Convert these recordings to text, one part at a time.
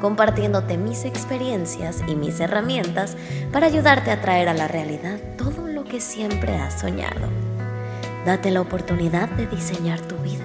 compartiéndote mis experiencias y mis herramientas para ayudarte a traer a la realidad todo lo que siempre has soñado. Date la oportunidad de diseñar tu vida.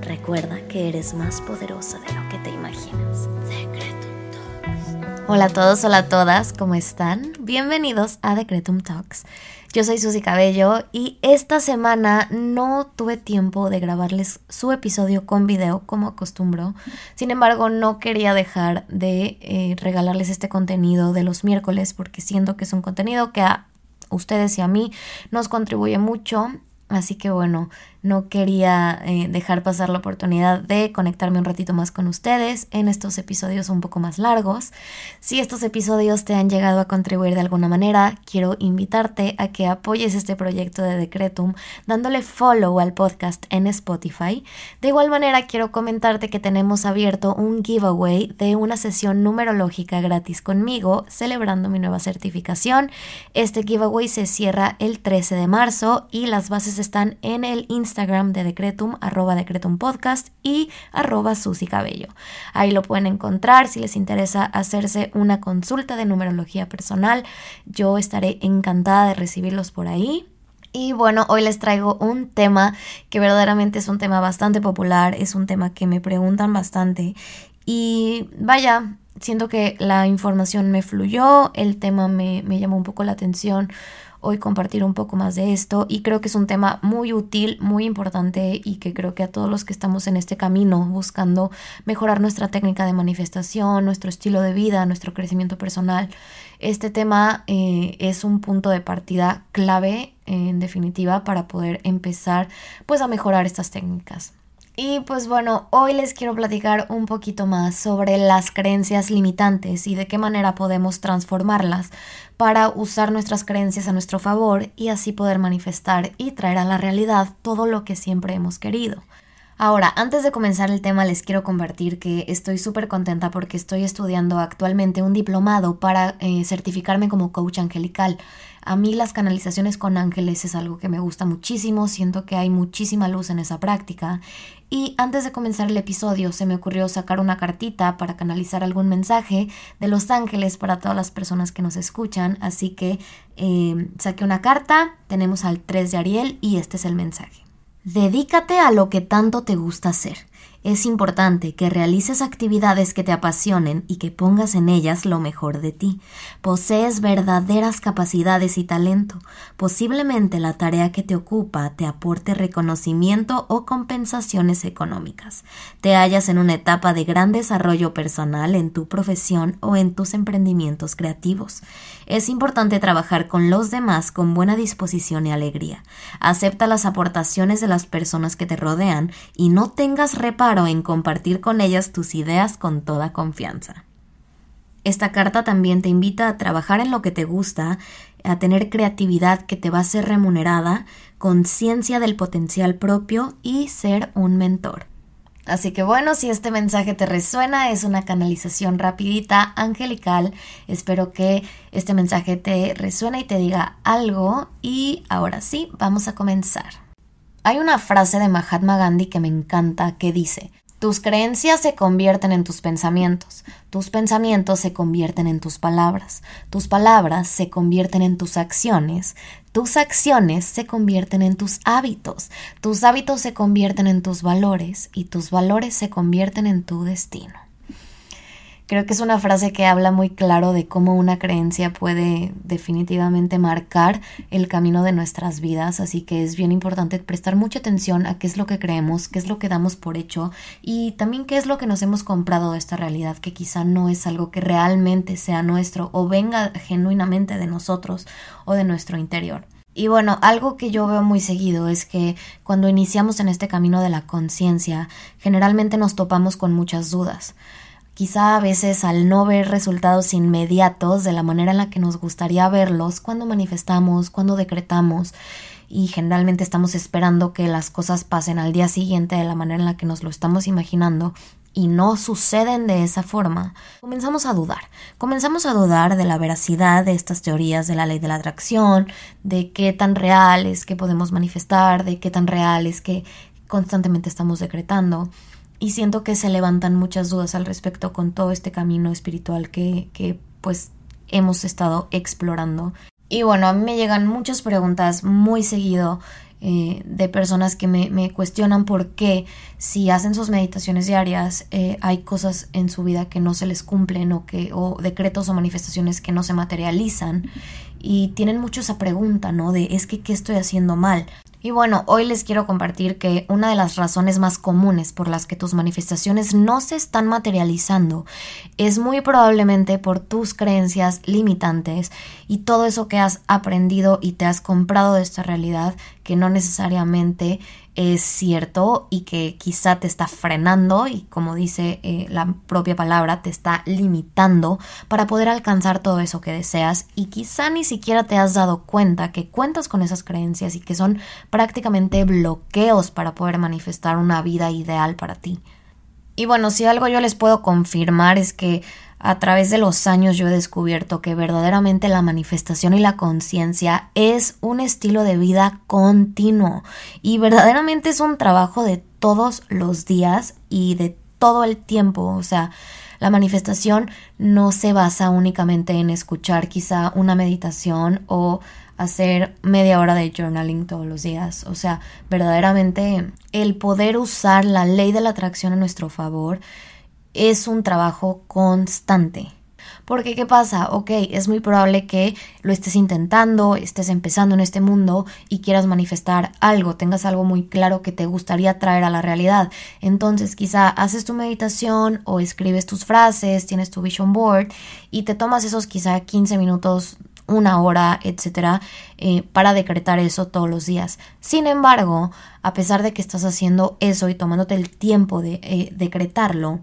Recuerda que eres más poderosa de lo que te imaginas. Decretum Talks. Hola a todos, hola a todas, ¿cómo están? Bienvenidos a Decretum Talks. Yo soy Susy Cabello y esta semana no tuve tiempo de grabarles su episodio con video como acostumbro. Sin embargo, no quería dejar de eh, regalarles este contenido de los miércoles porque siento que es un contenido que a ustedes y a mí nos contribuye mucho. Así que bueno, no quería eh, dejar pasar la oportunidad de conectarme un ratito más con ustedes en estos episodios un poco más largos. Si estos episodios te han llegado a contribuir de alguna manera, quiero invitarte a que apoyes este proyecto de Decretum dándole follow al podcast en Spotify. De igual manera, quiero comentarte que tenemos abierto un giveaway de una sesión numerológica gratis conmigo celebrando mi nueva certificación. Este giveaway se cierra el 13 de marzo y las bases están en el Instagram Instagram de Decretum, arroba Decretum Podcast y arroba Susy Cabello. Ahí lo pueden encontrar si les interesa hacerse una consulta de numerología personal. Yo estaré encantada de recibirlos por ahí. Y bueno, hoy les traigo un tema que verdaderamente es un tema bastante popular, es un tema que me preguntan bastante. Y vaya, siento que la información me fluyó, el tema me, me llamó un poco la atención hoy compartir un poco más de esto y creo que es un tema muy útil, muy importante y que creo que a todos los que estamos en este camino buscando mejorar nuestra técnica de manifestación, nuestro estilo de vida, nuestro crecimiento personal, este tema eh, es un punto de partida clave en definitiva para poder empezar pues a mejorar estas técnicas. Y pues bueno, hoy les quiero platicar un poquito más sobre las creencias limitantes y de qué manera podemos transformarlas para usar nuestras creencias a nuestro favor y así poder manifestar y traer a la realidad todo lo que siempre hemos querido. Ahora, antes de comenzar el tema, les quiero compartir que estoy súper contenta porque estoy estudiando actualmente un diplomado para eh, certificarme como coach angelical. A mí las canalizaciones con ángeles es algo que me gusta muchísimo, siento que hay muchísima luz en esa práctica. Y antes de comenzar el episodio se me ocurrió sacar una cartita para canalizar algún mensaje de los ángeles para todas las personas que nos escuchan. Así que eh, saqué una carta, tenemos al 3 de Ariel y este es el mensaje. Dedícate a lo que tanto te gusta hacer. Es importante que realices actividades que te apasionen y que pongas en ellas lo mejor de ti. Posees verdaderas capacidades y talento. Posiblemente la tarea que te ocupa te aporte reconocimiento o compensaciones económicas. Te hallas en una etapa de gran desarrollo personal en tu profesión o en tus emprendimientos creativos. Es importante trabajar con los demás con buena disposición y alegría. Acepta las aportaciones de las personas que te rodean y no tengas reparo en compartir con ellas tus ideas con toda confianza. Esta carta también te invita a trabajar en lo que te gusta, a tener creatividad que te va a ser remunerada, conciencia del potencial propio y ser un mentor. Así que bueno, si este mensaje te resuena, es una canalización rapidita, angelical. Espero que este mensaje te resuene y te diga algo. Y ahora sí, vamos a comenzar. Hay una frase de Mahatma Gandhi que me encanta que dice, tus creencias se convierten en tus pensamientos, tus pensamientos se convierten en tus palabras, tus palabras se convierten en tus acciones, tus acciones se convierten en tus hábitos, tus hábitos se convierten en tus valores y tus valores se convierten en tu destino. Creo que es una frase que habla muy claro de cómo una creencia puede definitivamente marcar el camino de nuestras vidas, así que es bien importante prestar mucha atención a qué es lo que creemos, qué es lo que damos por hecho y también qué es lo que nos hemos comprado de esta realidad, que quizá no es algo que realmente sea nuestro o venga genuinamente de nosotros o de nuestro interior. Y bueno, algo que yo veo muy seguido es que cuando iniciamos en este camino de la conciencia, generalmente nos topamos con muchas dudas quizá a veces al no ver resultados inmediatos de la manera en la que nos gustaría verlos cuando manifestamos, cuando decretamos y generalmente estamos esperando que las cosas pasen al día siguiente de la manera en la que nos lo estamos imaginando y no suceden de esa forma, comenzamos a dudar. Comenzamos a dudar de la veracidad de estas teorías de la ley de la atracción, de qué tan real es que podemos manifestar, de qué tan real es que constantemente estamos decretando. Y siento que se levantan muchas dudas al respecto con todo este camino espiritual que, que pues hemos estado explorando. Y bueno, a mí me llegan muchas preguntas muy seguido eh, de personas que me, cuestionan por qué si hacen sus meditaciones diarias eh, hay cosas en su vida que no se les cumplen o que o decretos o manifestaciones que no se materializan y tienen mucho esa pregunta, ¿no? De es que qué estoy haciendo mal. Y bueno, hoy les quiero compartir que una de las razones más comunes por las que tus manifestaciones no se están materializando es muy probablemente por tus creencias limitantes y todo eso que has aprendido y te has comprado de esta realidad que no necesariamente es cierto y que quizá te está frenando y como dice eh, la propia palabra, te está limitando para poder alcanzar todo eso que deseas y quizá ni siquiera te has dado cuenta que cuentas con esas creencias y que son prácticamente bloqueos para poder manifestar una vida ideal para ti. Y bueno, si algo yo les puedo confirmar es que a través de los años yo he descubierto que verdaderamente la manifestación y la conciencia es un estilo de vida continuo y verdaderamente es un trabajo de todos los días y de todo el tiempo. O sea, la manifestación no se basa únicamente en escuchar quizá una meditación o hacer media hora de journaling todos los días. O sea, verdaderamente el poder usar la ley de la atracción a nuestro favor es un trabajo constante. Porque, ¿qué pasa? Ok, es muy probable que lo estés intentando, estés empezando en este mundo y quieras manifestar algo, tengas algo muy claro que te gustaría traer a la realidad. Entonces, quizá haces tu meditación o escribes tus frases, tienes tu vision board y te tomas esos quizá 15 minutos, una hora, etcétera, eh, para decretar eso todos los días. Sin embargo, a pesar de que estás haciendo eso y tomándote el tiempo de eh, decretarlo,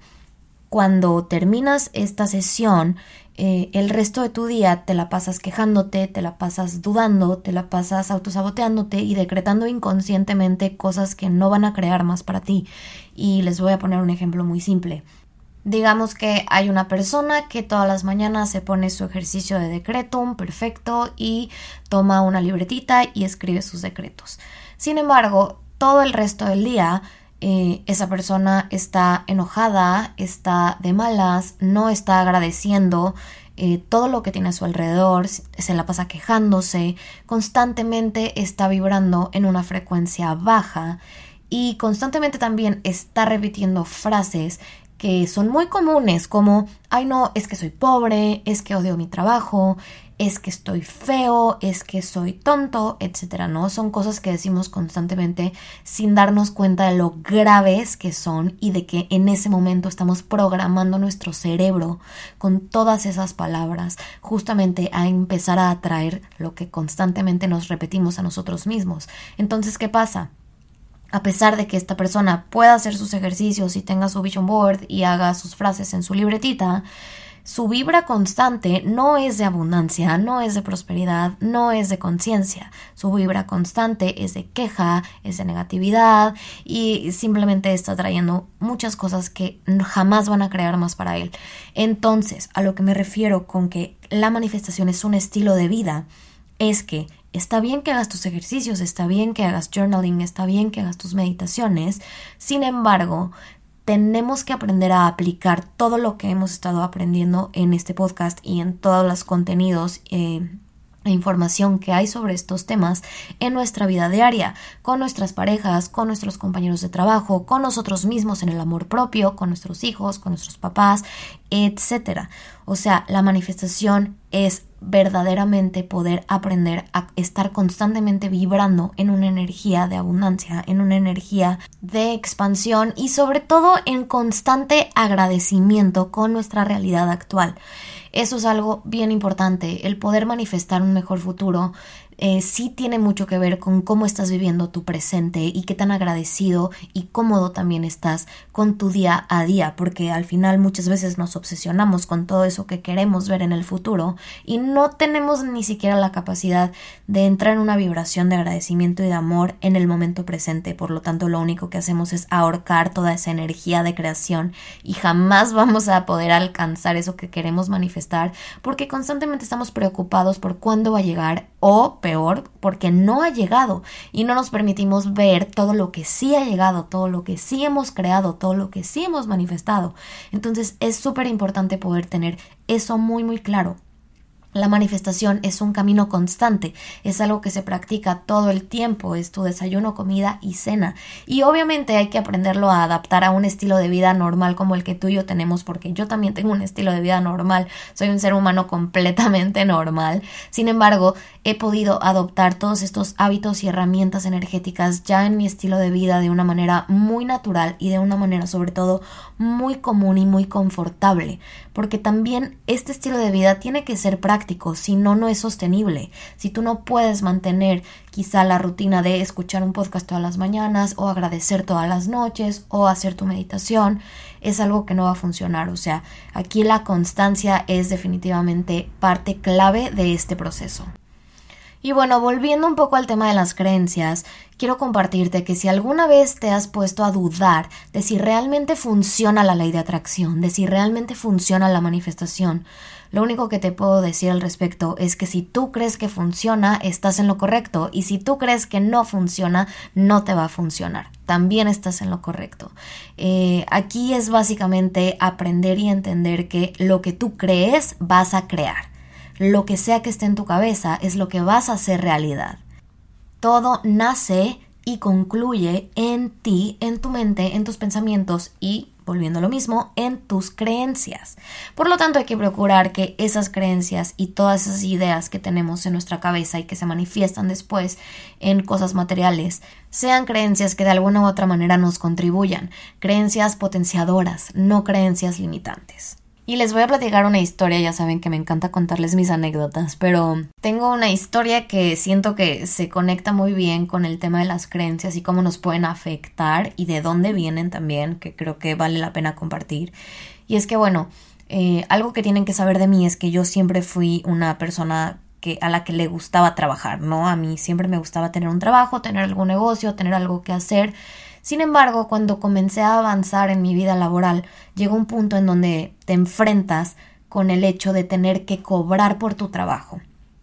cuando terminas esta sesión, eh, el resto de tu día te la pasas quejándote, te la pasas dudando, te la pasas autosaboteándote y decretando inconscientemente cosas que no van a crear más para ti. Y les voy a poner un ejemplo muy simple. Digamos que hay una persona que todas las mañanas se pone su ejercicio de decretum perfecto y toma una libretita y escribe sus decretos. Sin embargo, todo el resto del día eh, esa persona está enojada, está de malas, no está agradeciendo eh, todo lo que tiene a su alrededor, se la pasa quejándose, constantemente está vibrando en una frecuencia baja y constantemente también está repitiendo frases que son muy comunes como, ay no, es que soy pobre, es que odio mi trabajo, es que estoy feo, es que soy tonto, etcétera, ¿no? Son cosas que decimos constantemente sin darnos cuenta de lo graves que son y de que en ese momento estamos programando nuestro cerebro con todas esas palabras justamente a empezar a atraer lo que constantemente nos repetimos a nosotros mismos. Entonces, ¿qué pasa? a pesar de que esta persona pueda hacer sus ejercicios y tenga su vision board y haga sus frases en su libretita, su vibra constante no es de abundancia, no es de prosperidad, no es de conciencia. Su vibra constante es de queja, es de negatividad y simplemente está trayendo muchas cosas que jamás van a crear más para él. Entonces, a lo que me refiero con que la manifestación es un estilo de vida, es que está bien que hagas tus ejercicios, está bien que hagas journaling, está bien que hagas tus meditaciones, sin embargo, tenemos que aprender a aplicar todo lo que hemos estado aprendiendo en este podcast y en todos los contenidos eh, e información que hay sobre estos temas en nuestra vida diaria, con nuestras parejas, con nuestros compañeros de trabajo, con nosotros mismos en el amor propio, con nuestros hijos, con nuestros papás etc. O sea, la manifestación es verdaderamente poder aprender a estar constantemente vibrando en una energía de abundancia, en una energía de expansión y sobre todo en constante agradecimiento con nuestra realidad actual. Eso es algo bien importante, el poder manifestar un mejor futuro eh, sí tiene mucho que ver con cómo estás viviendo tu presente y qué tan agradecido y cómodo también estás con tu día a día, porque al final muchas veces nos obsesionamos con todo eso que queremos ver en el futuro y no tenemos ni siquiera la capacidad de entrar en una vibración de agradecimiento y de amor en el momento presente. Por lo tanto, lo único que hacemos es ahorcar toda esa energía de creación y jamás vamos a poder alcanzar eso que queremos manifestar porque constantemente estamos preocupados por cuándo va a llegar o peor porque no ha llegado y no nos permitimos ver todo lo que sí ha llegado, todo lo que sí hemos creado, todo lo que sí hemos manifestado. Entonces es súper importante poder tener eso muy muy claro. La manifestación es un camino constante, es algo que se practica todo el tiempo, es tu desayuno, comida y cena. Y obviamente hay que aprenderlo a adaptar a un estilo de vida normal como el que tú y yo tenemos, porque yo también tengo un estilo de vida normal, soy un ser humano completamente normal. Sin embargo, he podido adoptar todos estos hábitos y herramientas energéticas ya en mi estilo de vida de una manera muy natural y de una manera sobre todo muy común y muy confortable, porque también este estilo de vida tiene que ser práctico si no, no es sostenible. Si tú no puedes mantener quizá la rutina de escuchar un podcast todas las mañanas o agradecer todas las noches o hacer tu meditación, es algo que no va a funcionar. O sea, aquí la constancia es definitivamente parte clave de este proceso. Y bueno, volviendo un poco al tema de las creencias, quiero compartirte que si alguna vez te has puesto a dudar de si realmente funciona la ley de atracción, de si realmente funciona la manifestación, lo único que te puedo decir al respecto es que si tú crees que funciona, estás en lo correcto y si tú crees que no funciona, no te va a funcionar. También estás en lo correcto. Eh, aquí es básicamente aprender y entender que lo que tú crees vas a crear. Lo que sea que esté en tu cabeza es lo que vas a hacer realidad. Todo nace y concluye en ti, en tu mente, en tus pensamientos y volviendo a lo mismo, en tus creencias. Por lo tanto, hay que procurar que esas creencias y todas esas ideas que tenemos en nuestra cabeza y que se manifiestan después en cosas materiales sean creencias que de alguna u otra manera nos contribuyan, creencias potenciadoras, no creencias limitantes. Y les voy a platicar una historia, ya saben que me encanta contarles mis anécdotas, pero tengo una historia que siento que se conecta muy bien con el tema de las creencias y cómo nos pueden afectar y de dónde vienen también, que creo que vale la pena compartir. Y es que bueno, eh, algo que tienen que saber de mí es que yo siempre fui una persona que, a la que le gustaba trabajar, ¿no? A mí siempre me gustaba tener un trabajo, tener algún negocio, tener algo que hacer. Sin embargo, cuando comencé a avanzar en mi vida laboral, llegó un punto en donde te enfrentas con el hecho de tener que cobrar por tu trabajo.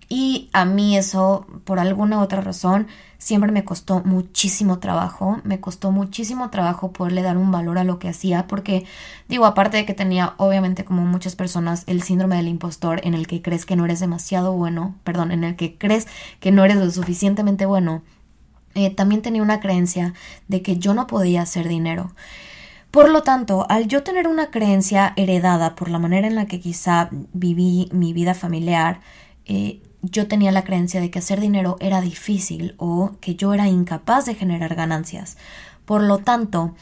Y a mí eso, por alguna otra razón, siempre me costó muchísimo trabajo, me costó muchísimo trabajo poderle dar un valor a lo que hacía, porque digo, aparte de que tenía obviamente como muchas personas el síndrome del impostor en el que crees que no eres demasiado bueno, perdón, en el que crees que no eres lo suficientemente bueno, eh, también tenía una creencia de que yo no podía hacer dinero. Por lo tanto, al yo tener una creencia heredada por la manera en la que quizá viví mi vida familiar, eh, yo tenía la creencia de que hacer dinero era difícil o que yo era incapaz de generar ganancias. Por lo tanto,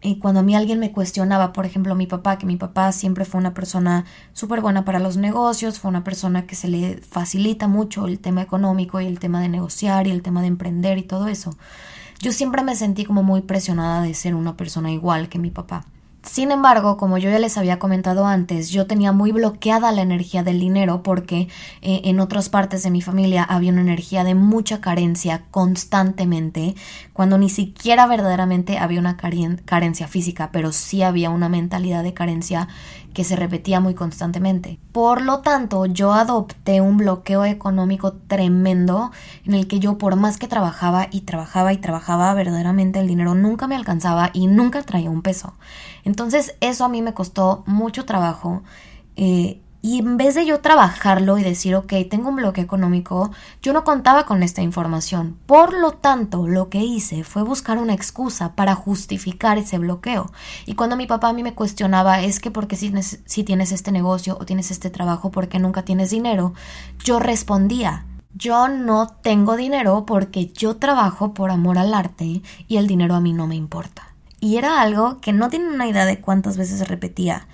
y cuando a mí alguien me cuestionaba, por ejemplo, mi papá, que mi papá siempre fue una persona súper buena para los negocios, fue una persona que se le facilita mucho el tema económico y el tema de negociar y el tema de emprender y todo eso. Yo siempre me sentí como muy presionada de ser una persona igual que mi papá. Sin embargo, como yo ya les había comentado antes, yo tenía muy bloqueada la energía del dinero porque eh, en otras partes de mi familia había una energía de mucha carencia constantemente, cuando ni siquiera verdaderamente había una carencia física, pero sí había una mentalidad de carencia que se repetía muy constantemente. Por lo tanto, yo adopté un bloqueo económico tremendo en el que yo por más que trabajaba y trabajaba y trabajaba, verdaderamente el dinero nunca me alcanzaba y nunca traía un peso. Entonces eso a mí me costó mucho trabajo. Eh, Y en vez de yo trabajarlo y decir, ok, tengo un bloqueo económico, yo no contaba con esta información. Por lo tanto, lo que hice fue buscar una excusa para justificar ese bloqueo. Y cuando mi papá a mí me cuestionaba, es que porque si, si tienes este negocio o tienes este trabajo, porque nunca tienes dinero, yo respondía, yo no tengo dinero porque yo trabajo por amor al arte y el dinero a mí no me importa. Y era algo que no tienen una idea de cuántas veces repetía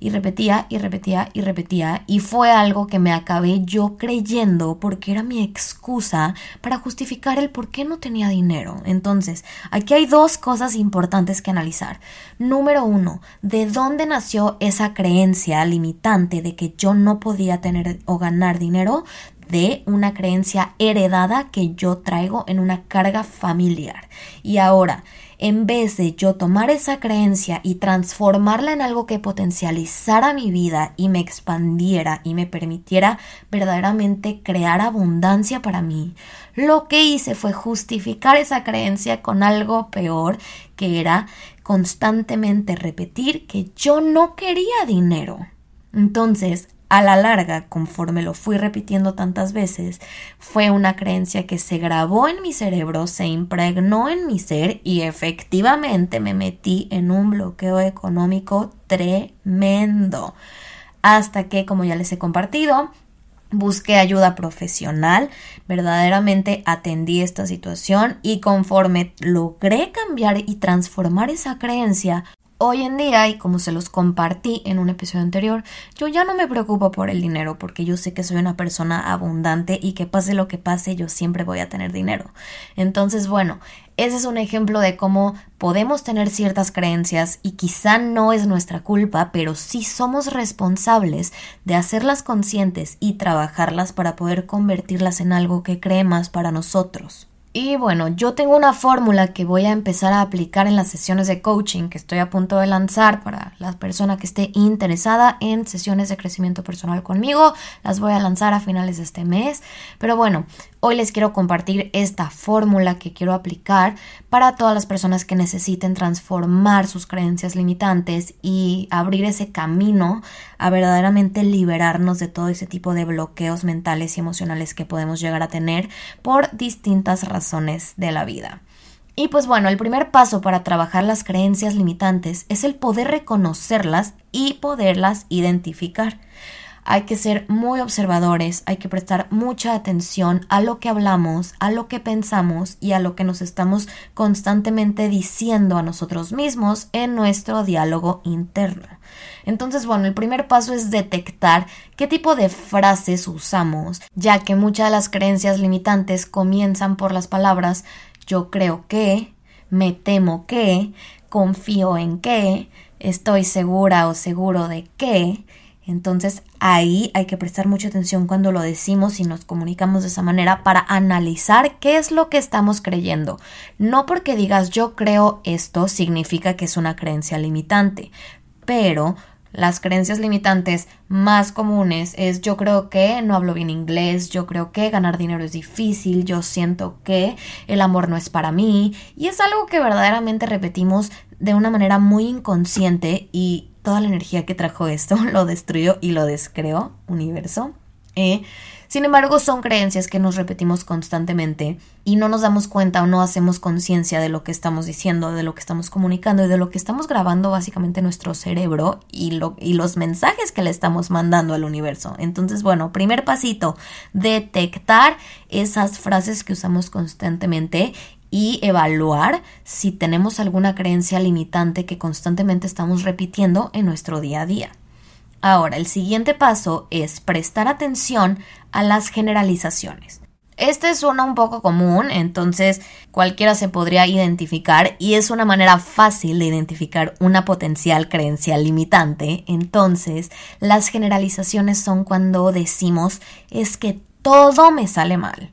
y repetía y repetía y repetía y fue algo que me acabé yo creyendo porque era mi excusa para justificar el por qué no tenía dinero. Entonces, aquí hay dos cosas importantes que analizar. Número uno, ¿de dónde nació esa creencia limitante de que yo no podía tener o ganar dinero? de una creencia heredada que yo traigo en una carga familiar. Y ahora, en vez de yo tomar esa creencia y transformarla en algo que potencializara mi vida y me expandiera y me permitiera verdaderamente crear abundancia para mí, lo que hice fue justificar esa creencia con algo peor, que era constantemente repetir que yo no quería dinero. Entonces, a la larga, conforme lo fui repitiendo tantas veces, fue una creencia que se grabó en mi cerebro, se impregnó en mi ser y efectivamente me metí en un bloqueo económico tremendo. Hasta que, como ya les he compartido, busqué ayuda profesional, verdaderamente atendí esta situación y conforme logré cambiar y transformar esa creencia, Hoy en día, y como se los compartí en un episodio anterior, yo ya no me preocupo por el dinero porque yo sé que soy una persona abundante y que pase lo que pase, yo siempre voy a tener dinero. Entonces, bueno, ese es un ejemplo de cómo podemos tener ciertas creencias y quizá no es nuestra culpa, pero sí somos responsables de hacerlas conscientes y trabajarlas para poder convertirlas en algo que cree más para nosotros. Y bueno, yo tengo una fórmula que voy a empezar a aplicar en las sesiones de coaching que estoy a punto de lanzar para la persona que esté interesada en sesiones de crecimiento personal conmigo. Las voy a lanzar a finales de este mes. Pero bueno, Hoy les quiero compartir esta fórmula que quiero aplicar para todas las personas que necesiten transformar sus creencias limitantes y abrir ese camino a verdaderamente liberarnos de todo ese tipo de bloqueos mentales y emocionales que podemos llegar a tener por distintas razones de la vida. Y pues bueno, el primer paso para trabajar las creencias limitantes es el poder reconocerlas y poderlas identificar hay que ser muy observadores, hay que prestar mucha atención a lo que hablamos, a lo que pensamos y a lo que nos estamos constantemente diciendo a nosotros mismos en nuestro diálogo interno. Entonces, bueno, el primer paso es detectar qué tipo de frases usamos, ya que muchas de las creencias limitantes comienzan por las palabras yo creo que, me temo que, confío en que, estoy segura o seguro de que, entonces ahí hay que prestar mucha atención cuando lo decimos y nos comunicamos de esa manera para analizar qué es lo que estamos creyendo. No porque digas yo creo esto significa que es una creencia limitante, pero las creencias limitantes más comunes es yo creo que no hablo bien inglés, yo creo que ganar dinero es difícil, yo siento que el amor no es para mí y es algo que verdaderamente repetimos de una manera muy inconsciente y toda la energía que trajo esto lo destruyó y lo descreó, universo. Eh, sin embargo, son creencias que nos repetimos constantemente y no nos damos cuenta o no hacemos conciencia de lo que estamos diciendo, de lo que estamos comunicando y de lo que estamos grabando básicamente nuestro cerebro y, lo, y los mensajes que le estamos mandando al universo. Entonces, bueno, primer pasito, detectar esas frases que usamos constantemente y evaluar si tenemos alguna creencia limitante que constantemente estamos repitiendo en nuestro día a día. Ahora, el siguiente paso es prestar atención a las generalizaciones. Este suena un poco común, entonces cualquiera se podría identificar y es una manera fácil de identificar una potencial creencia limitante. Entonces, las generalizaciones son cuando decimos es que todo me sale mal,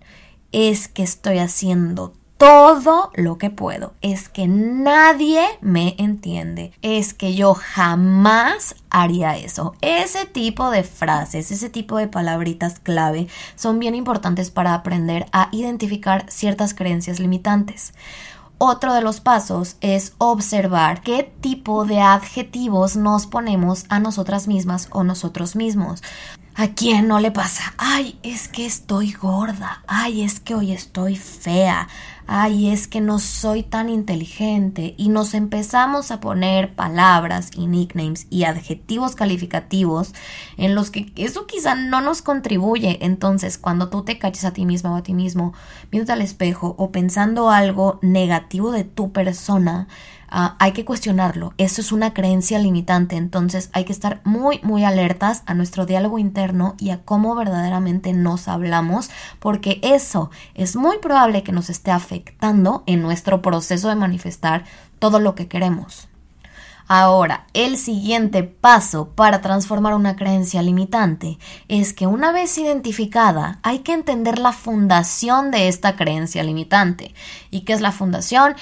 es que estoy haciendo todo lo que puedo. Es que nadie me entiende. Es que yo jamás haría eso. Ese tipo de frases, ese tipo de palabritas clave son bien importantes para aprender a identificar ciertas creencias limitantes. otro de los pasos es observar qué tipo de adjetivos nos ponemos a nosotras mismas o nosotros mismos. ¿A quién no le pasa? Ay, es que estoy gorda. Ay, es que hoy estoy fea. Ay, es que no soy tan inteligente. Y nos empezamos a poner palabras y nicknames y adjetivos calificativos en los que eso quizá no nos contribuye. Entonces, cuando tú te caches a ti misma o a ti mismo, viéndote al espejo o pensando algo negativo de tu persona, Ah, hay que cuestionarlo. Eso es una creencia limitante, entonces hay que estar muy, muy alertas a nuestro diálogo interno y a cómo verdaderamente nos hablamos, porque eso es muy probable que nos esté afectando en nuestro proceso de manifestar todo lo que queremos. Ahora, el siguiente paso para transformar una creencia limitante es que una vez identificada hay que entender la fundación de esta creencia limitante. ¿Y qué es la fundación?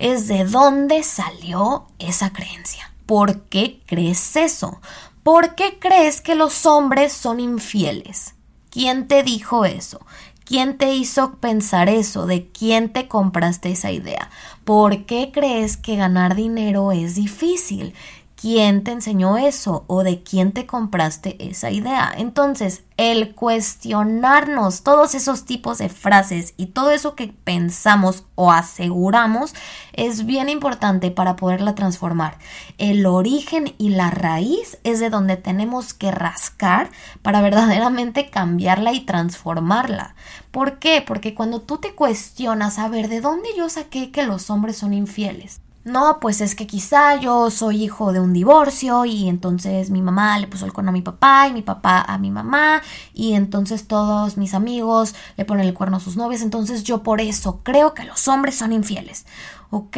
Es de dónde salió esa creencia. ¿Por qué crees eso? ¿Por qué crees que los hombres son infieles? ¿Quién te dijo eso? ¿Quién te hizo pensar eso? ¿De quién te compraste esa idea? ¿Por qué crees que ganar dinero es difícil? Quién te enseñó eso o de quién te compraste esa idea. Entonces, el cuestionarnos todos esos tipos de frases y todo eso que pensamos o aseguramos es bien importante para poderla transformar. El origen y la raíz es de donde tenemos que rascar para verdaderamente cambiarla y transformarla. ¿Por qué? Porque cuando tú te cuestionas, a ver, ¿de dónde yo saqué que los hombres son infieles? No, pues es que quizá yo soy hijo de un divorcio y entonces mi mamá le puso el cuerno a mi papá y mi papá a mi mamá y entonces todos mis amigos le ponen el cuerno a sus novias, entonces yo por eso creo que los hombres son infieles. Ok,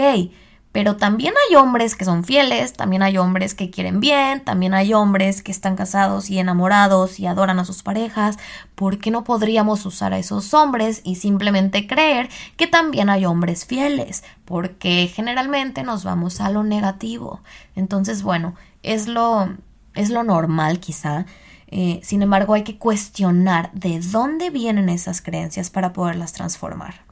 pero también hay hombres que son fieles, también hay hombres que quieren bien, también hay hombres que están casados y enamorados y adoran a sus parejas. ¿Por qué no podríamos usar a esos hombres y simplemente creer que también hay hombres fieles? Porque generalmente nos vamos a lo negativo. Entonces, bueno, es lo, es lo normal quizá. Eh, sin embargo, hay que cuestionar de dónde vienen esas creencias para poderlas transformar.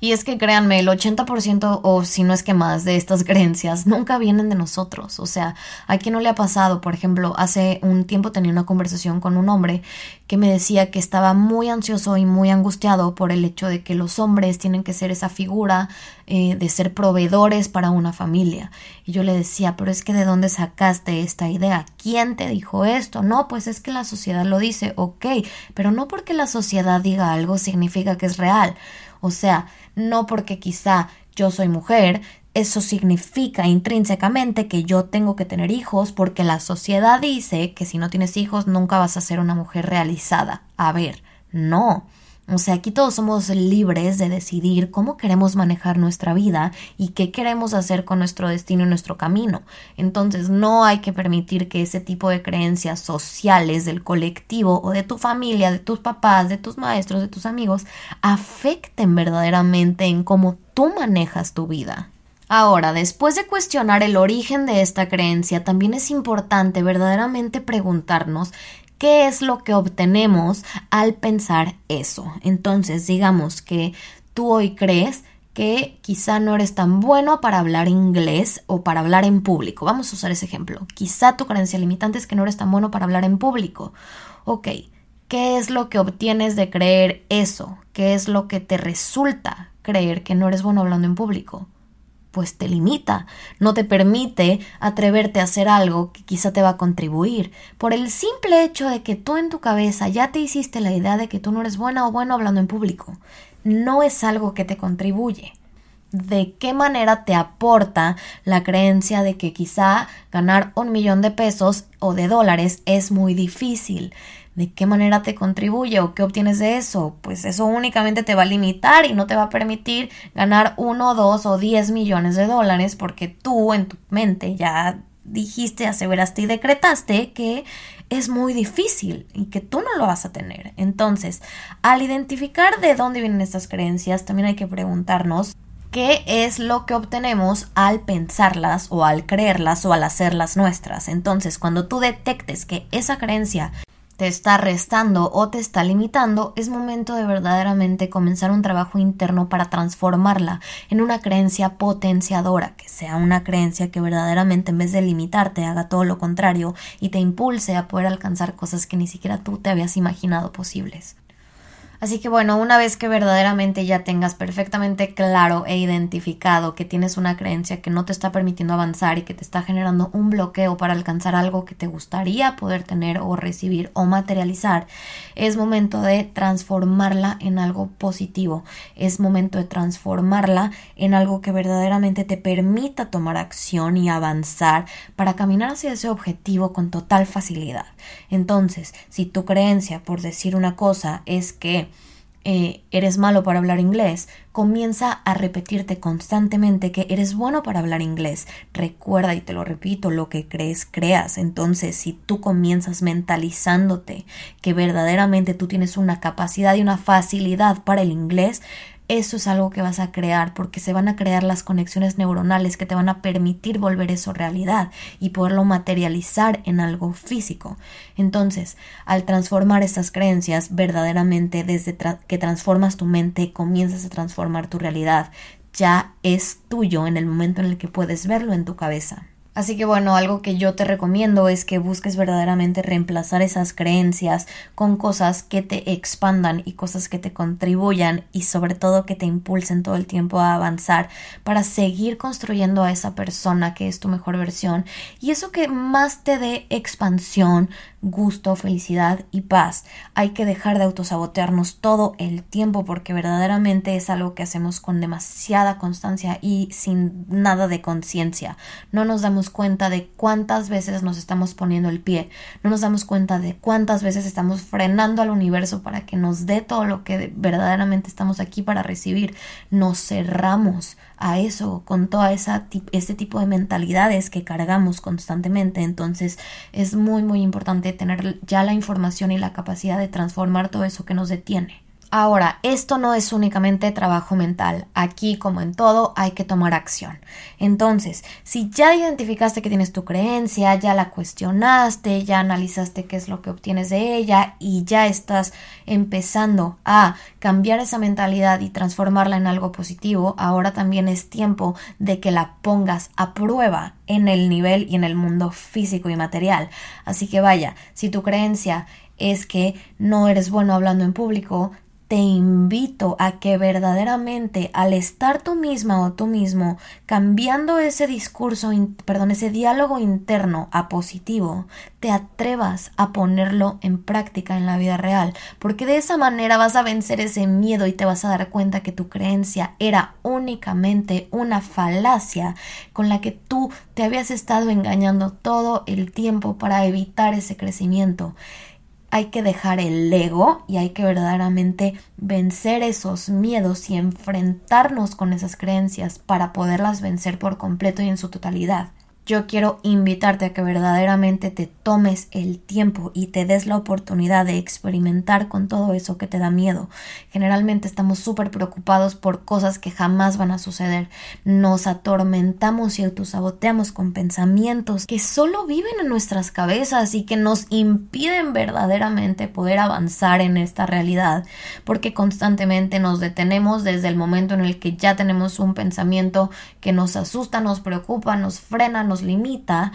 Y es que créanme, el 80% o si no es que más de estas creencias nunca vienen de nosotros. O sea, a quien no le ha pasado, por ejemplo, hace un tiempo tenía una conversación con un hombre que me decía que estaba muy ansioso y muy angustiado por el hecho de que los hombres tienen que ser esa figura eh, de ser proveedores para una familia. Y yo le decía, pero es que de dónde sacaste esta idea? ¿Quién te dijo esto? No, pues es que la sociedad lo dice, ok, pero no porque la sociedad diga algo significa que es real. O sea, no porque quizá yo soy mujer, eso significa intrínsecamente que yo tengo que tener hijos porque la sociedad dice que si no tienes hijos nunca vas a ser una mujer realizada. A ver, no. O sea, aquí todos somos libres de decidir cómo queremos manejar nuestra vida y qué queremos hacer con nuestro destino y nuestro camino. Entonces, no hay que permitir que ese tipo de creencias sociales del colectivo o de tu familia, de tus papás, de tus maestros, de tus amigos, afecten verdaderamente en cómo tú manejas tu vida. Ahora, después de cuestionar el origen de esta creencia, también es importante verdaderamente preguntarnos qué es lo que obtenemos al pensar eso. Entonces, digamos que tú hoy crees que quizá no eres tan bueno para hablar inglés o para hablar en público. Vamos a usar ese ejemplo. Quizá tu creencia limitante es que no eres tan bueno para hablar en público. Ok, ¿qué es lo que obtienes de creer eso? ¿Qué es lo que te resulta creer que no eres bueno hablando en público? Pues te limita, no te permite atreverte a hacer algo que quizá te va a contribuir, por el simple hecho de que tú en tu cabeza ya te hiciste la idea de que tú no eres buena o bueno hablando en público. No es algo que te contribuye. ¿De qué manera te aporta la creencia de que quizá ganar un millón de pesos o de dólares es muy difícil? ¿De qué manera te contribuye o qué obtienes de eso? Pues eso únicamente te va a limitar y no te va a permitir ganar uno, dos o diez millones de dólares porque tú en tu mente ya dijiste, aseveraste y decretaste que es muy difícil y que tú no lo vas a tener. Entonces, al identificar de dónde vienen estas creencias, también hay que preguntarnos qué es lo que obtenemos al pensarlas o al creerlas o al hacerlas nuestras. Entonces, cuando tú detectes que esa creencia te está restando o te está limitando, es momento de verdaderamente comenzar un trabajo interno para transformarla en una creencia potenciadora, que sea una creencia que verdaderamente en vez de limitarte haga todo lo contrario y te impulse a poder alcanzar cosas que ni siquiera tú te habías imaginado posibles. Así que bueno, una vez que verdaderamente ya tengas perfectamente claro e identificado que tienes una creencia que no te está permitiendo avanzar y que te está generando un bloqueo para alcanzar algo que te gustaría poder tener o recibir o materializar, es momento de transformarla en algo positivo. Es momento de transformarla en algo que verdaderamente te permita tomar acción y avanzar para caminar hacia ese objetivo con total facilidad. Entonces, si tu creencia, por decir una cosa, es que eh, eres malo para hablar inglés, comienza a repetirte constantemente que eres bueno para hablar inglés. Recuerda, y te lo repito, lo que crees, creas. Entonces, si tú comienzas mentalizándote que verdaderamente tú tienes una capacidad y una facilidad para el inglés, eso es algo que vas a crear porque se van a crear las conexiones neuronales que te van a permitir volver eso realidad y poderlo materializar en algo físico. Entonces, al transformar estas creencias, verdaderamente desde que transformas tu mente, comienzas a transformar tu realidad. Ya es tuyo en el momento en el que puedes verlo en tu cabeza. Así que bueno, algo que yo te recomiendo es que busques verdaderamente reemplazar esas creencias con cosas que te expandan y cosas que te contribuyan y sobre todo que te impulsen todo el tiempo a avanzar para seguir construyendo a esa persona que es tu mejor versión. Y eso que más te dé expansión, gusto, felicidad y paz. Hay que dejar de autosabotearnos todo el tiempo porque verdaderamente es algo que hacemos con demasiada constancia y sin nada de conciencia. No nos damos cuenta de cuántas veces nos estamos poniendo el pie, no nos damos cuenta de cuántas veces estamos frenando al universo para que nos dé todo lo que verdaderamente estamos aquí para recibir. Nos cerramos a eso con toda esa ese tipo de mentalidades que cargamos constantemente. Entonces es muy muy importante tener ya la información y la capacidad de transformar todo eso que nos detiene. Ahora, esto no es únicamente trabajo mental. Aquí, como en todo, hay que tomar acción. Entonces, si ya identificaste que tienes tu creencia, ya la cuestionaste, ya analizaste qué es lo que obtienes de ella y ya estás empezando a cambiar esa mentalidad y transformarla en algo positivo, ahora también es tiempo de que la pongas a prueba en el nivel y en el mundo físico y material. Así que vaya, si tu creencia es que no eres bueno hablando en público, te invito a que verdaderamente al estar tú misma o tú mismo cambiando ese discurso, perdón, ese diálogo interno a positivo, te atrevas a ponerlo en práctica en la vida real, porque de esa manera vas a vencer ese miedo y te vas a dar cuenta que tu creencia era únicamente una falacia con la que tú te habías estado engañando todo el tiempo para evitar ese crecimiento hay que dejar el ego y hay que verdaderamente vencer esos miedos y enfrentarnos con esas creencias para poderlas vencer por completo y en su totalidad yo quiero invitarte a que verdaderamente te tomes el tiempo y te des la oportunidad de experimentar con todo eso que te da miedo. Generalmente estamos súper preocupados por cosas que jamás van a suceder. Nos atormentamos y autosaboteamos con pensamientos que solo viven en nuestras cabezas y que nos impiden verdaderamente poder avanzar en esta realidad porque constantemente nos detenemos desde el momento en el que ya tenemos un pensamiento que nos asusta, nos preocupa, nos frena, nos limita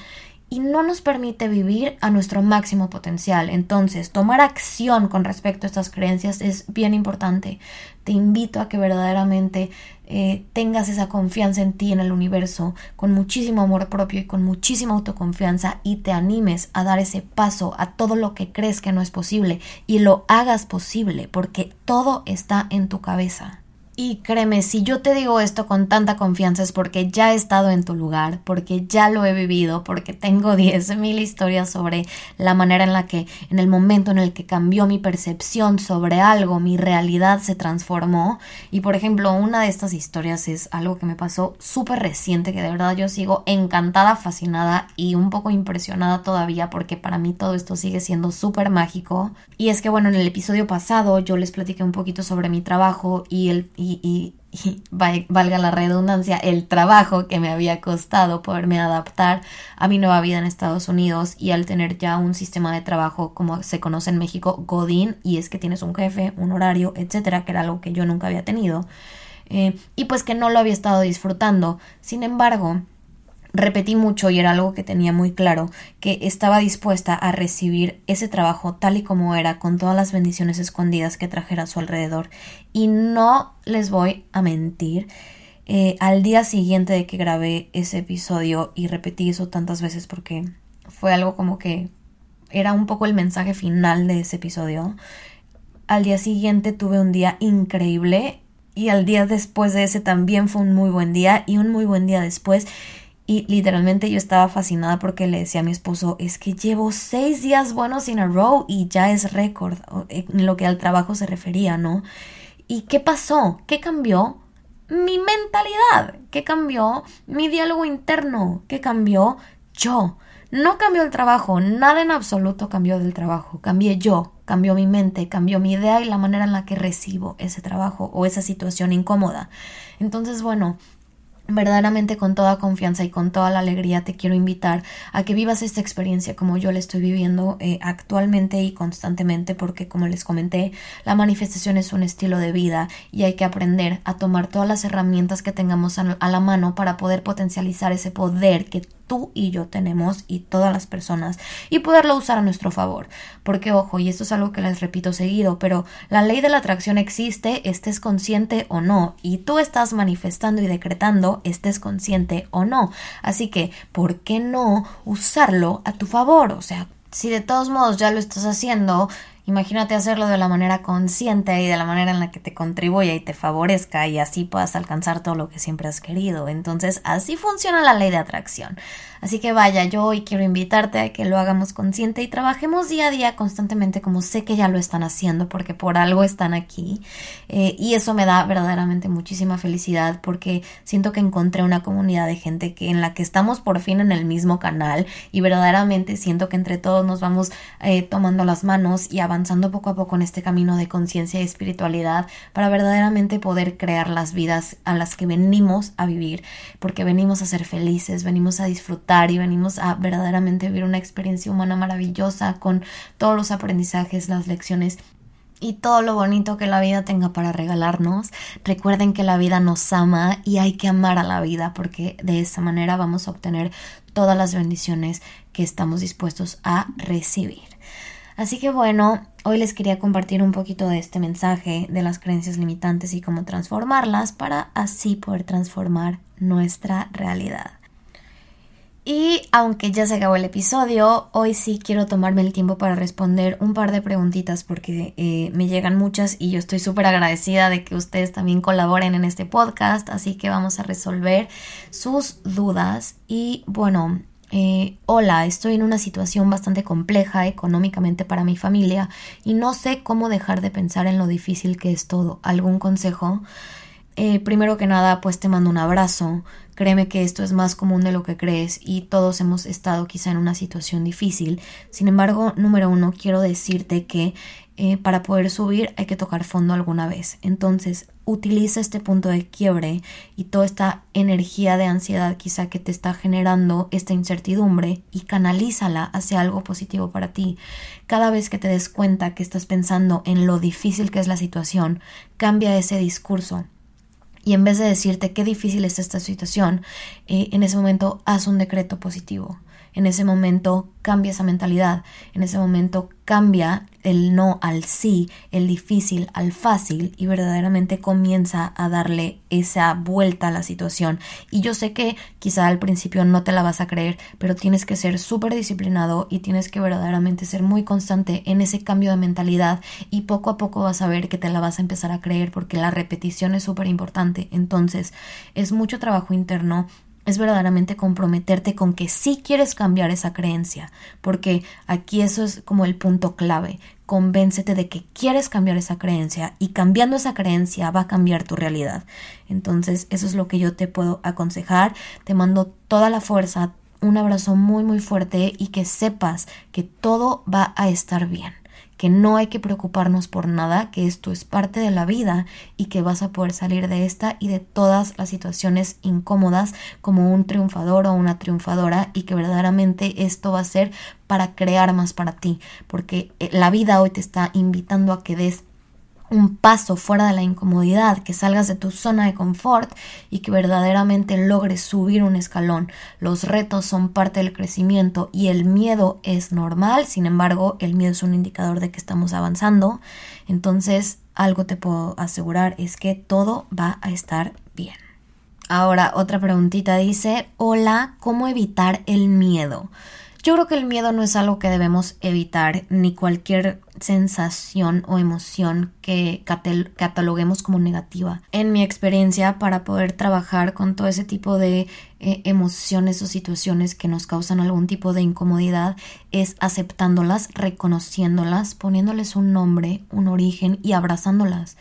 y no nos permite vivir a nuestro máximo potencial. Entonces, tomar acción con respecto a estas creencias es bien importante. Te invito a que verdaderamente eh, tengas esa confianza en ti, en el universo, con muchísimo amor propio y con muchísima autoconfianza y te animes a dar ese paso a todo lo que crees que no es posible y lo hagas posible porque todo está en tu cabeza. Y créeme, si yo te digo esto con tanta confianza es porque ya he estado en tu lugar, porque ya lo he vivido, porque tengo 10.000 historias sobre la manera en la que en el momento en el que cambió mi percepción sobre algo, mi realidad se transformó. Y por ejemplo, una de estas historias es algo que me pasó súper reciente, que de verdad yo sigo encantada, fascinada y un poco impresionada todavía porque para mí todo esto sigue siendo súper mágico. Y es que bueno, en el episodio pasado yo les platiqué un poquito sobre mi trabajo y el valga la redundancia, el trabajo que me había costado poderme adaptar a mi nueva vida en Estados Unidos y al tener ya un sistema de trabajo como se conoce en México, Godín, y es que tienes un jefe, un horario, etcétera, que era algo que yo nunca había tenido. Eh, y pues que no lo había estado disfrutando. Sin embargo, repetí mucho y era algo que tenía muy claro, que estaba dispuesta a recibir ese trabajo tal y como era, con todas las bendiciones escondidas que trajera a su alrededor. Y no les voy a mentir, eh, al día siguiente de que grabé ese episodio y repetí eso tantas veces porque fue algo como que era un poco el mensaje final de ese episodio. Al día siguiente tuve un día increíble y al día después de ese también fue un muy buen día y un muy buen día después y literalmente yo estaba fascinada porque le decía a mi esposo, es que llevo seis días buenos in a row y ya es récord, en lo que al trabajo se refería, ¿no? ¿Y qué pasó? ¿Qué cambió? Mi mentalidad. ¿Qué cambió? Mi diálogo interno. ¿Qué cambió? Yo. No cambió el trabajo, nada en absoluto cambió del trabajo, cambié yo, cambió mi mente, cambió mi idea y la manera en la que recibo ese trabajo o esa situación incómoda. Entonces, bueno, verdaderamente con toda confianza y con toda la alegría te quiero invitar a que vivas esta experiencia como yo la estoy viviendo eh, actualmente y constantemente porque como les comenté la manifestación es un estilo de vida y hay que aprender a tomar todas las herramientas que tengamos a la mano para poder potencializar ese poder que tú y yo tenemos y todas las personas y poderlo usar a nuestro favor. Porque ojo, y esto es algo que les repito seguido, pero la ley de la atracción existe, estés consciente o no, y tú estás manifestando y decretando, estés consciente o no. Así que, ¿por qué no usarlo a tu favor? O sea, si de todos modos ya lo estás haciendo, Imagínate hacerlo de la manera consciente y de la manera en la que te contribuya y te favorezca y así puedas alcanzar todo lo que siempre has querido. Entonces, así funciona la ley de atracción. Así que vaya, yo hoy quiero invitarte a que lo hagamos consciente y trabajemos día a día constantemente como sé que ya lo están haciendo porque por algo están aquí. Eh, y eso me da verdaderamente muchísima felicidad porque siento que encontré una comunidad de gente que en la que estamos por fin en el mismo canal y verdaderamente siento que entre todos nos vamos eh, tomando las manos y avanzando poco a poco en este camino de conciencia y espiritualidad para verdaderamente poder crear las vidas a las que venimos a vivir, porque venimos a ser felices, venimos a disfrutar y venimos a verdaderamente vivir una experiencia humana maravillosa con todos los aprendizajes, las lecciones y todo lo bonito que la vida tenga para regalarnos. Recuerden que la vida nos ama y hay que amar a la vida porque de esa manera vamos a obtener todas las bendiciones que estamos dispuestos a recibir. Así que bueno, hoy les quería compartir un poquito de este mensaje de las creencias limitantes y cómo transformarlas para así poder transformar nuestra realidad. Y aunque ya se acabó el episodio, hoy sí quiero tomarme el tiempo para responder un par de preguntitas porque eh, me llegan muchas y yo estoy súper agradecida de que ustedes también colaboren en este podcast, así que vamos a resolver sus dudas. Y bueno, eh, hola, estoy en una situación bastante compleja económicamente para mi familia y no sé cómo dejar de pensar en lo difícil que es todo. ¿Algún consejo? Eh, primero que nada, pues te mando un abrazo. Créeme que esto es más común de lo que crees y todos hemos estado quizá en una situación difícil. Sin embargo, número uno, quiero decirte que eh, para poder subir hay que tocar fondo alguna vez. Entonces, utiliza este punto de quiebre y toda esta energía de ansiedad quizá que te está generando esta incertidumbre y canalízala hacia algo positivo para ti. Cada vez que te des cuenta que estás pensando en lo difícil que es la situación, cambia ese discurso. Y en vez de decirte qué difícil es esta situación, eh, en ese momento haz un decreto positivo en ese momento cambia esa mentalidad, en ese momento cambia el no al sí, el difícil al fácil y verdaderamente comienza a darle esa vuelta a la situación. Y yo sé que quizá al principio no te la vas a creer, pero tienes que ser súper disciplinado y tienes que verdaderamente ser muy constante en ese cambio de mentalidad y poco a poco vas a ver que te la vas a empezar a creer porque la repetición es súper importante. Entonces es mucho trabajo interno, es verdaderamente comprometerte con que sí quieres cambiar esa creencia, porque aquí eso es como el punto clave. Convéncete de que quieres cambiar esa creencia y cambiando esa creencia va a cambiar tu realidad. Entonces, eso es lo que yo te puedo aconsejar. Te mando toda la fuerza, un abrazo muy muy fuerte y que sepas que todo va a estar bien que no hay que preocuparnos por nada, que esto es parte de la vida y que vas a poder salir de esta y de todas las situaciones incómodas como un triunfador o una triunfadora y que verdaderamente esto va a ser para crear más para ti, porque eh, la vida hoy te está invitando a que des un paso fuera de la incomodidad, que salgas de tu zona de confort y que verdaderamente logres subir un escalón. Los retos son parte del crecimiento y el miedo es normal, sin embargo, el miedo es un indicador de que estamos avanzando. Entonces, algo te puedo asegurar es que todo va a estar bien. Ahora, otra preguntita dice, hola, ¿cómo evitar el miedo? Yo creo que el miedo no es algo que debemos evitar, ni cualquier sensación o emoción que cataloguemos como negativa. En mi experiencia, para poder trabajar con todo ese tipo de eh, emociones o situaciones que nos causan algún tipo de incomodidad, es aceptándolas, reconociéndolas, poniéndoles un nombre, un origen y abrazándolas.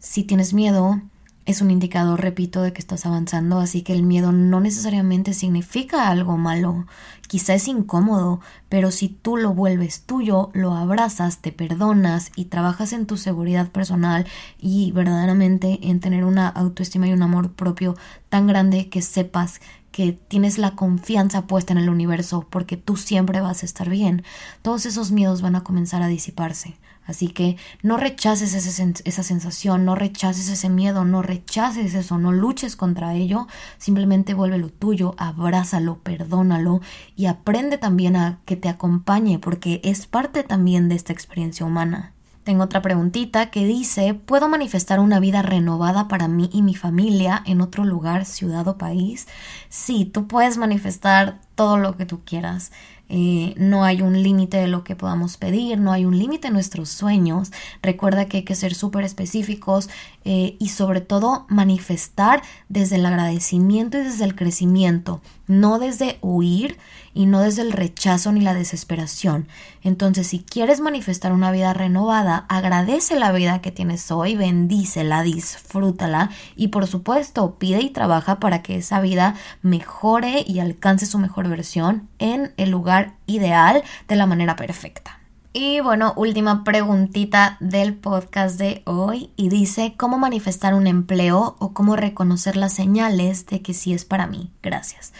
Si tienes miedo, es un indicador, repito, de que estás avanzando, así que el miedo no necesariamente significa algo malo, quizá es incómodo, pero si tú lo vuelves tuyo, lo abrazas, te perdonas y trabajas en tu seguridad personal y verdaderamente en tener una autoestima y un amor propio tan grande que sepas que tienes la confianza puesta en el universo porque tú siempre vas a estar bien, todos esos miedos van a comenzar a disiparse. Así que no rechaces esa sensación, no rechaces ese miedo, no rechaces eso, no luches contra ello, simplemente vuélvelo tuyo, abrázalo, perdónalo y aprende también a que te acompañe porque es parte también de esta experiencia humana. Tengo otra preguntita que dice, ¿puedo manifestar una vida renovada para mí y mi familia en otro lugar, ciudad o país? Sí, tú puedes manifestar todo lo que tú quieras. Eh, no hay un límite de lo que podamos pedir, no hay un límite en nuestros sueños. Recuerda que hay que ser súper específicos eh, y sobre todo manifestar desde el agradecimiento y desde el crecimiento, no desde huir y no desde el rechazo ni la desesperación. Entonces, si quieres manifestar una vida renovada, agradece la vida que tienes hoy, bendícela, disfrútala y por supuesto pide y trabaja para que esa vida mejore y alcance su mejor versión en el lugar ideal de la manera perfecta. Y bueno, última preguntita del podcast de hoy y dice cómo manifestar un empleo o cómo reconocer las señales de que sí es para mí. Gracias.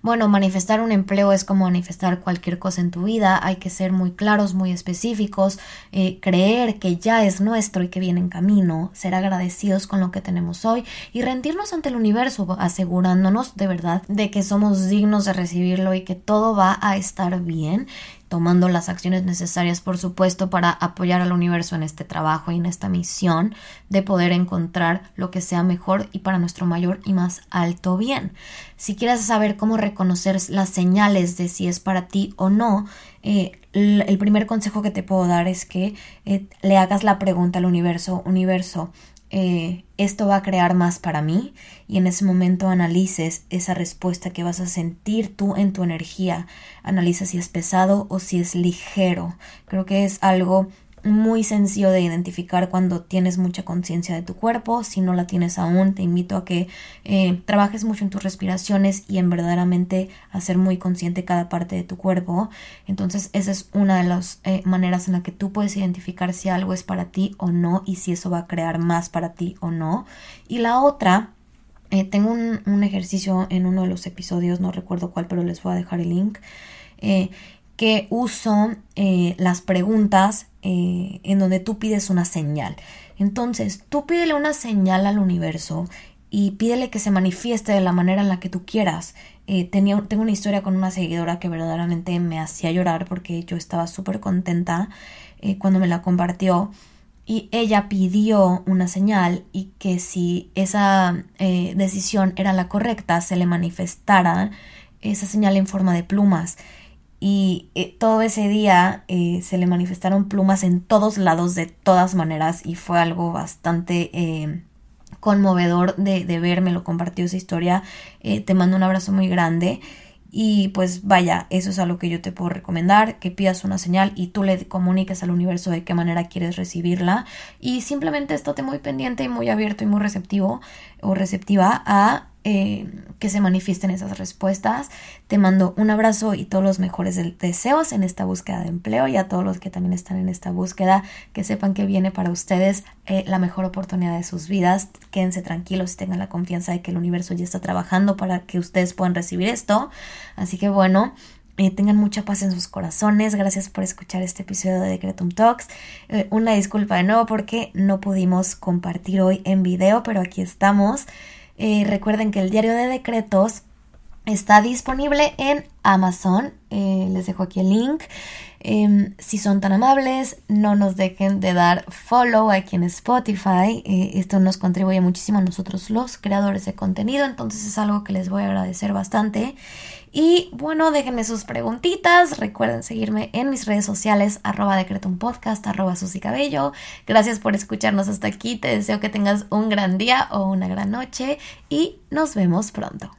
Bueno, manifestar un empleo es como manifestar cualquier cosa en tu vida, hay que ser muy claros, muy específicos, eh, creer que ya es nuestro y que viene en camino, ser agradecidos con lo que tenemos hoy y rendirnos ante el universo, asegurándonos de verdad de que somos dignos de recibirlo y que todo va a estar bien tomando las acciones necesarias, por supuesto, para apoyar al universo en este trabajo y en esta misión de poder encontrar lo que sea mejor y para nuestro mayor y más alto bien. Si quieres saber cómo reconocer las señales de si es para ti o no, eh, el primer consejo que te puedo dar es que eh, le hagas la pregunta al universo, universo, eh, esto va a crear más para mí y en ese momento analices esa respuesta que vas a sentir tú en tu energía. Analiza si es pesado o si es ligero. Creo que es algo muy sencillo de identificar cuando tienes mucha conciencia de tu cuerpo. Si no la tienes aún, te invito a que eh, trabajes mucho en tus respiraciones y en verdaderamente hacer muy consciente cada parte de tu cuerpo. Entonces, esa es una de las eh, maneras en la que tú puedes identificar si algo es para ti o no y si eso va a crear más para ti o no. Y la otra eh, tengo un, un, ejercicio en uno de los episodios, no recuerdo cuál, pero les voy a dejar el link, que uso las preguntas eh, en donde tú pides una señal. Entonces, tú pídele una señal al universo y pídele que se manifieste de la manera en la que tú quieras. Eh, tenía, tengo una historia con una seguidora que verdaderamente me hacía llorar porque yo estaba súper contenta eh, cuando me la compartió y ella pidió una señal y que si esa decisión era la correcta se le manifestara esa señal en forma de plumas y eh, todo ese día eh, se le manifestaron plumas en todos lados de todas maneras y fue algo bastante eh, conmovedor de, de, ver, me lo compartió esa historia, te mando un abrazo muy grande y pues vaya, eso es algo que yo te puedo recomendar, que pidas una señal y tú le comuniques al universo de qué manera quieres recibirla. Y simplemente estate muy pendiente y muy abierto y muy receptivo o receptiva a eh, que se manifiesten esas respuestas. Te mando un abrazo y todos los mejores deseos en esta búsqueda de empleo y a todos los que también están en esta búsqueda, que sepan que viene para ustedes eh, la mejor oportunidad de sus vidas. Quédense tranquilos y tengan la confianza de que el universo ya está trabajando para que ustedes puedan recibir esto. Así que bueno, eh, tengan mucha paz en sus corazones. Gracias por escuchar este episodio de Decretum Talks. Una disculpa de nuevo porque no pudimos compartir hoy en video, pero aquí estamos. Eh, recuerden que el diario de decretos está disponible en Amazon. les dejo aquí el link. Em, si son tan amables, no nos dejen de dar follow aquí en Spotify. esto nos contribuye muchísimo a nosotros los creadores de contenido, entonces es algo que les voy a agradecer bastante. Y bueno, déjenme sus preguntitas. Recuerden seguirme en mis redes sociales, arroba decreto un podcast, arroba Susy Cabello. Gracias por escucharnos hasta aquí. Te deseo que tengas un gran día o una gran noche y nos vemos pronto.